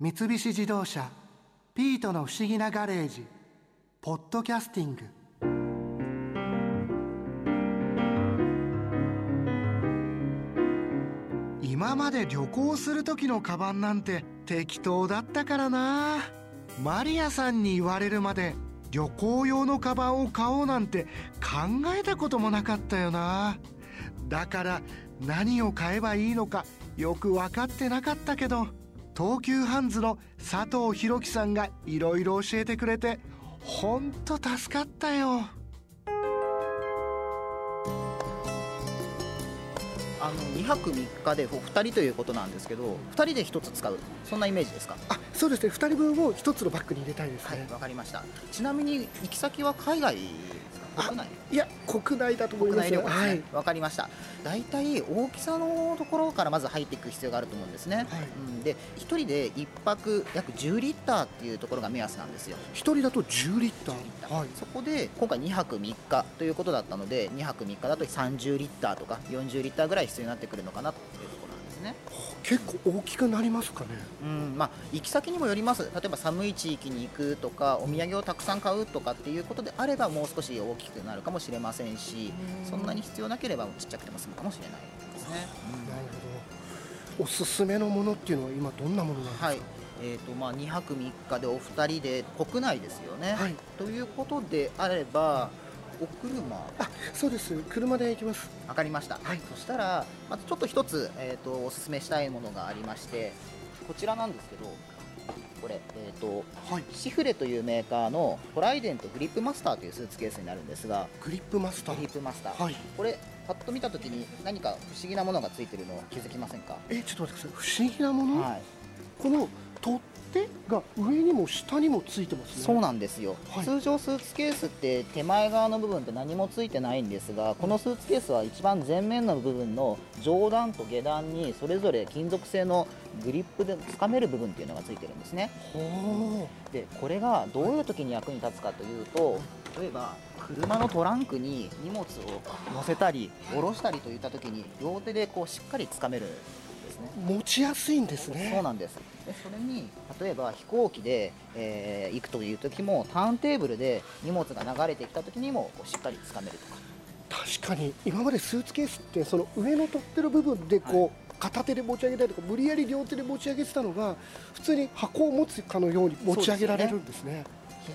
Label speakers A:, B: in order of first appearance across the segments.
A: 三菱自動車「ピートの不思議なガレージ」「ポッドキャスティング」今まで旅行する時のカバンなんて適当だったからな。マリアさんに言われるまで旅行用のカバンを買おうなんて考えたこともなかったよな。だから何を買えばいいのかよく分かってなかったけど東急ハンズの佐藤弘樹さんがいろいろ教えてくれてほんと助かったよ。
B: あの2泊3日でお二人ということなんですけど2人で1つ使うそんなイメージですか？
A: あそうですね。2人分を1つのバッグに入れたいです
B: はい
A: ね、
B: わかりました。ちなみに行き先は海外ですか？国内
A: い、や国内だと思い
B: 国
A: ます
B: 内旅行ですね、
A: はい。
B: わかりました。大体大きさのところからまず入っていく必要があると思うんですね、
A: はい。
B: うん、で1人で1泊約10リッターっていうところが目安なんですよ。
A: 1人だと10リッタ
B: 10リッター。
A: ーはい。
B: そこで今回2泊3日ということだったので2泊3日だと30リッターとか40リッターぐらい必要になってくるのかなとですね。
A: 結構大きくなりますかね。
B: うんまあ、行き先にもよります、例えば寒い地域に行くとか、お土産をたくさん買うとかっていうことであれば、もう少し大きくなるかもしれませんし、そんなに必要なければちっちゃくても済むかもしれないですね。
A: なるほど。おすすめのものっていうのは今どんなものなんですか？
B: はい。えーとまあ、2泊3日でお二人で国内ですよね、
A: はい。
B: ということであれば、お車、
A: あそうです。車で行きます。
B: 分かりました、
A: はい。
B: そしたら、まずちょっと一つ、えー、とおすすめしたいものがありまして、こちらなんですけど、これ、えーと
A: はい。
B: シフレというメーカーのトライデントグリップマスターというスーツケースになるんですが
A: グリップマスター、
B: グリップマスター、
A: はい。
B: これパッと見た時に何か不思議なものがついてるの気づきませんか、
A: えちょっと待ってください。不思議なもの、
B: はい、
A: この取っ手が上にも下にもついてますね。
B: そうなんですよ、
A: はい。
B: 通常スーツケースって手前側の部分って何もついてないんですがこのスーツケースは一番前面の部分の上段と下段にそれぞれ金属製のグリップで掴める部分っていうのがついてるんですね。
A: ほ
B: でこれがどういう時に役に立つかというと例えば車のトランクに荷物を乗せたり下ろしたりといった時に両手でこうしっかり掴めるんですね。
A: う持ちやすいんですね。
B: そうなんですでそれに例えば飛行機で、えー行くという時もターンテーブルで荷物が流れてきた時にもこうしっかり掴めるとか。
A: 確かに今までスーツケースってその上の取っ手の部分でこう、片手で持ち上げたりとか無理やり両手で持ち上げてたのが普通に箱を持つかのように持ち上げられるんですね。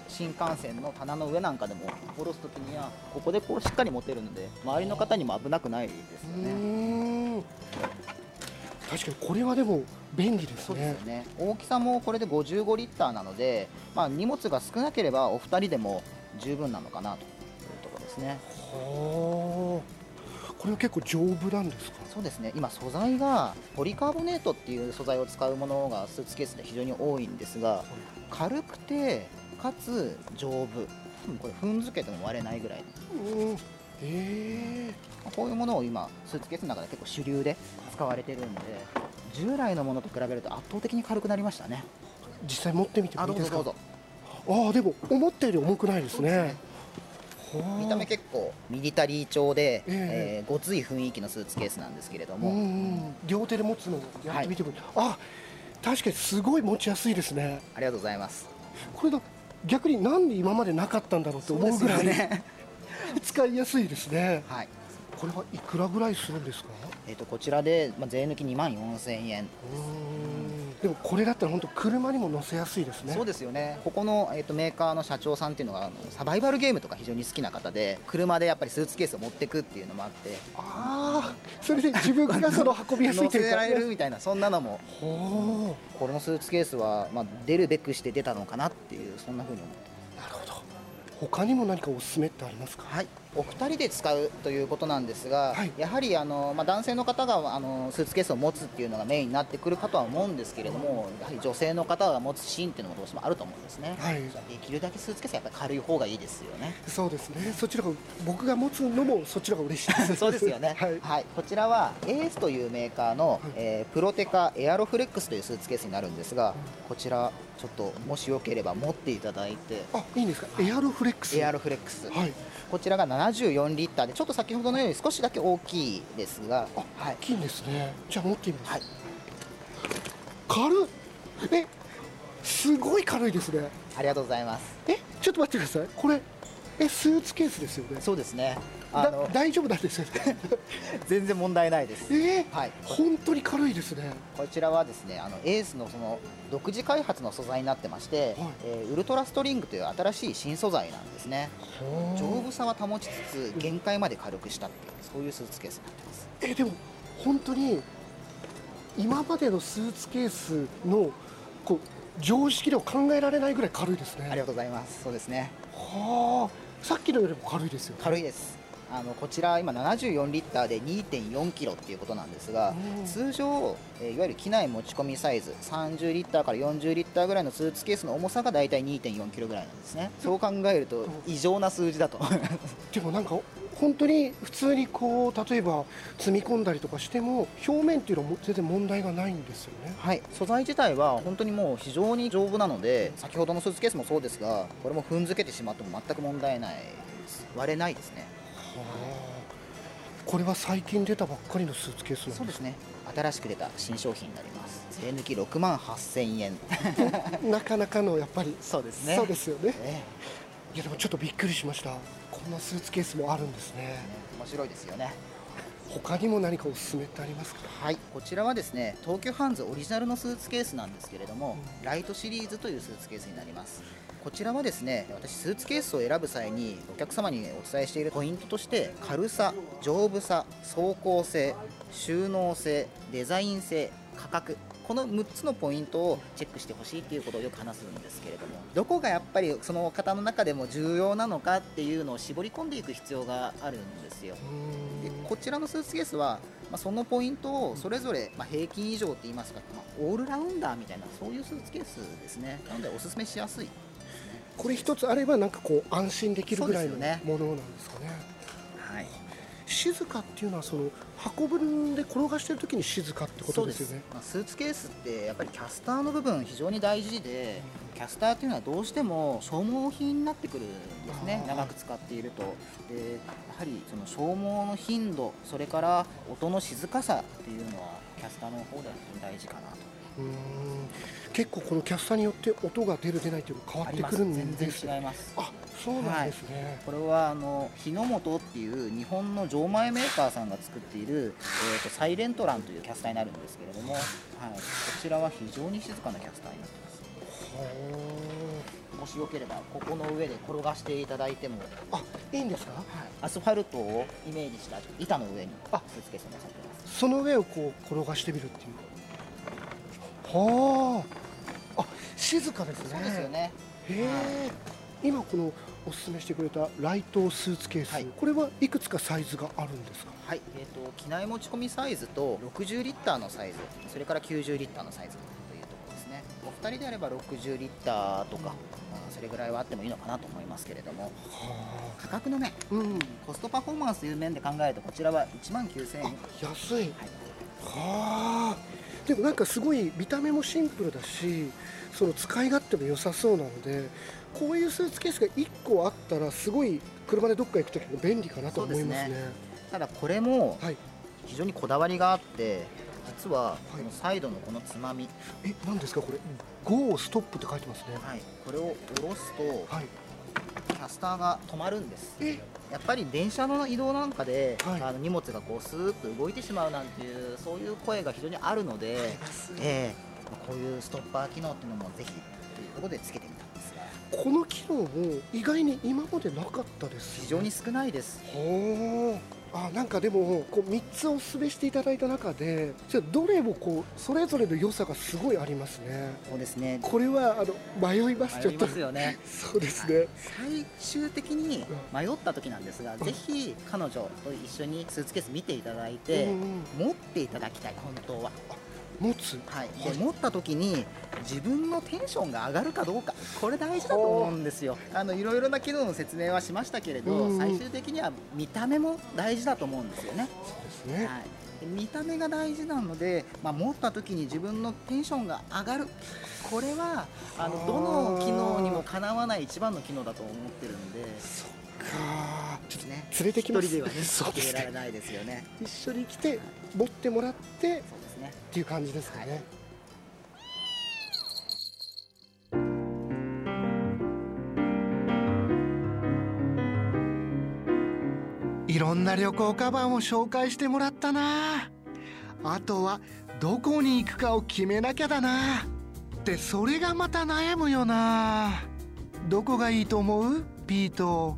B: 新幹線の棚の上なんかでも下ろす時にはここでこうしっかり持てるので周りの方にも危なくないです
A: う
B: よね。
A: 確かにこれはでも便利ですね。
B: よね。大きさもこれで55リッターなので、まあ、荷物が少なければお二人でも十分なのかなというところですね。
A: はあ。これは結構丈夫なんですか？
B: そうですね。今素材がポリカーボネートっていう素材を使うものがスーツケースで非常に多いんですが軽くてかつ丈夫。うん。これ踏んづけても割れないぐらい。
A: うん。え
B: こういうものを今スーツケースの中で結構主流で使われてるんで従来のものと比べると圧倒的に軽くなりましたね。
A: ー、実際持ってみても
B: あ
A: いいうですか？
B: どぞどうぞ。
A: ああでも思ったより重くないですね。はあ
B: 見た目結構ミリタリー調で、
A: え
B: え。ーごつい雰囲気のスーツケースなんですけれども、
A: うんうん両手で持つのをやってみてもい。い、あ確かにすごい持ちやすいですね。
B: ありがとうございます。
A: これだ逆になんで今までなかったんだろうって思うぐらい、
B: ね。
A: 使いやすいですね。
B: はい
A: これはいくらぐらいするんですか？
B: えー、とこちらで、まあ、税抜き2万4000円
A: うーん。でもこれだったら本当車にも乗せやすいですね。
B: そうですよね。ここの、えー、とメーカーの社長さんっていうのがあのサバイバルゲームとか非常に好きな方で車でやっぱりスーツケースを持ってくっていうのもあって。
A: ああそれで自分がその運びやすい
B: 乗
A: というか
B: せられるみたいなそんなのも。
A: ほ
B: これのスーツケースは、まあ、出るべくして出たのかなっていうそんな風に思って
A: うなるほど。他にも何かおすすめってありますか？
B: はい、お二人で使うということなんですが、
A: はい。
B: やはりあの、まあ、男性の方があのスーツケースを持つっていうのがメインになってくるかとは思うんですけれども、やはり女性の方が持つシーンっていうのもどうしてもあると思うんですね、
A: はい。
B: できるだけスーツケースはやっぱり軽い方がいいですよね。
A: そうですね。そっちの方が僕が持つのもそっちの方が嬉しいです。
B: そうですよね、
A: はい。
B: こちらはエースというメーカーの、
A: はい。
B: えープロテカエアロフレックスというスーツケースになるんですが、こちらちょっともしよければ持っていただいて。
A: あいいんですか？エアロフレックス。
B: エアロフレックス、
A: はい
B: こちらが74リッターでちょっと先ほどのように少しだけ大きいですが、はい。
A: 大きいんですね。じゃあ持ってみます、
B: はい、
A: 軽っ。えすごい軽いですね。
B: ありがとうございます。
A: えちょっと待ってください。これえスーツケースですよね。
B: そうですね。あ
A: だ
B: の
A: 大丈夫なんですよね。
B: 全然問題ないです。
A: えー、
B: はい。
A: 本当に軽いですね。
B: こちらはですねあのエースのその独自開発の素材になってまして、
A: はい。
B: えーウルトラストリングという新しい新素材なんですね。丈夫さは保ちつつ限界まで軽くしたっていうそういうスーツケースになってます。
A: えでも本当に今までのスーツケースのこう常識では考えられないぐらい軽いですね。
B: ありがとうございます。そうですね。
A: はあさっきのよりも軽いですよね。
B: 軽いです。あのこちら今74リッターで2.4キロっていうことなんですが
A: うん。
B: 通常、えーいわゆる機内持ち込みサイズ30リッターから40リッターぐらいのスーツケースの重さが大体2.4キロぐらいなんですね。そう考えると異常な数字だと。
A: でもなんか本当に普通にこう例えば積み込んだりとかしても表面っていうのはも全然問題がないんですよね。
B: はい。素材自体は本当にもう非常に丈夫なので先ほどのスーツケースもそうですがこれも踏んづけてしまっても全く問題ないです。割れないですね。
A: はあ。これは最近出たばっかりのスーツケースなんです
B: そうですね。新しく出た新商品になります。税抜き6万8000円。
A: なかなかのやっぱり。
B: そうです
A: そうですよね。
B: え。
A: いやでもちょっとびっくりしましたこんなスーツケースもあるんですね。
B: 面白いですよね。
A: 他にも何かおすすめってありますか？
B: はいこちらはですね東急ハンズオリジナルのスーツケースなんですけれども、ライトシリーズというスーツケースになります。こちらはですね私スーツケースを選ぶ際にお客様にお伝えしているポイントとして軽さ丈夫さ走行性収納性デザイン性価格この6つのポイントをチェックしてほしいっていうことをよく話すんですけれどもどこがやっぱりその方の中でも重要なのかっていうのを絞り込んでいく必要があるんですよ。でこちらのスーツケースは、まあ、そのポイントをそれぞれ、まあ、平均以上って言いますか、まあ、オールラウンダーみたいなそういうスーツケースですね。なのでおすすめしやすい
A: これ一つあればなんかこう安心できるぐらいのものなんですかね。
B: はい
A: 静かっていうのはその運ぶんで転がしてる時に静かってことですよね。
B: まあ、スーツケースってやっぱりキャスターの部分非常に大事でキャスターっていうのはどうしても消耗品になってくるんですね。長く使っていると。でやはりその消耗の頻度それから音の静かさっていうのはキャスターの方では非常に大事かなと
A: 結構このキャスターによって音が出る出ないっていうの変わってくるん
B: 全
A: です。
B: 然違います。
A: あそうなんですね、
B: これはあの日の本っていう日本の錠前メーカーさんが作っている、えー、とサイレントランというキャスターになるんですけれども、はい、こちらは非常に静かなキャスターになってます。
A: は
B: もしよければここの上で転がしていただいても、
A: ああいいんですか？
B: アスファルトをイメージした板の上に
A: あ。
B: スーツケースをなさってます。
A: その上をこう転がしてみるっていうはあ。あ静かですね。
B: そうですよね。
A: へえ。今このおすすめしてくれたライトスーツケース、
B: はい。
A: これはいくつかサイズがあるんですか？
B: はい、えー、と機内持ち込みサイズと60リッターのサイズ。それから90リッターのサイズというところですね。お二人であれば60リッターとか、まあそれぐらいはあってもいいのかなと思いますけれども。
A: は
B: 価格の面。
A: あうん。
B: コストパフォーマンスという面で考えるとこちらは1万9000円、
A: あ
B: はい、
A: 安い。はあでもなんかすごい見た目もシンプルだしその使い勝手も良さそうなのでこういうスーツケースが1個あったらすごい車でどっか行く時も便利かなと思いますね。
B: そうですただこれも
A: はい。
B: 非常にこだわりがあって実は
A: はい。
B: このサイドのこのつまみ、
A: え何ですかこれ「GO ストップ」って書いてますね。
B: はい、これを下ろすと
A: はい。
B: キャスターが止まるんです。
A: え。
B: やっぱり電車の移動なんかで、
A: はい。
B: あの荷物がこうスーッと動いてしまうなんていうそういう声が非常にあるので、ええ。こういうストッパー機能っていうのもぜひというところでつけてみたんですが。
A: この機能も意外に今までなかったですよね。
B: 非常に少ないです
A: あなんかでもこう3つお勧めしていただいた中でじゃあどれもこうそれぞれの良さがすごいありますね。
B: そうですね。
A: これはあの迷いますちょっと。
B: 迷いよね
A: そうですね。
B: 最終的に迷った時なんですが、ぜひ彼女と一緒にスーツケース見ていただいて、
A: うんうん。
B: 持っていただきたい。本当は、
A: 持つ。
B: はい、
A: はい
B: で持った時に自分のテンションが上がるかどうか。これ大事だと思うんですよ。あのいろいろな機能の説明はしましたけれど、最終的には見た目も大事だと思うんですよね、
A: そうですね。
B: はい、で見た目が大事なので、まあ、持った時に自分のテンションが上がる。これはあのどの機能にもかなわない一番の機能だと思ってるんで。
A: そっかちょっと
B: ね
A: 連れてきます。
B: 一人ではね
A: そうですね。
B: られないですよね。
A: 一緒に来て持ってもらって
B: ね。
A: っていう感じですかね。はいいろんな旅行カバンを紹介してもらったな。あとはどこに行くかを決めなきゃだな。ってそれがまた悩むよな。どこがいいと思う？ピート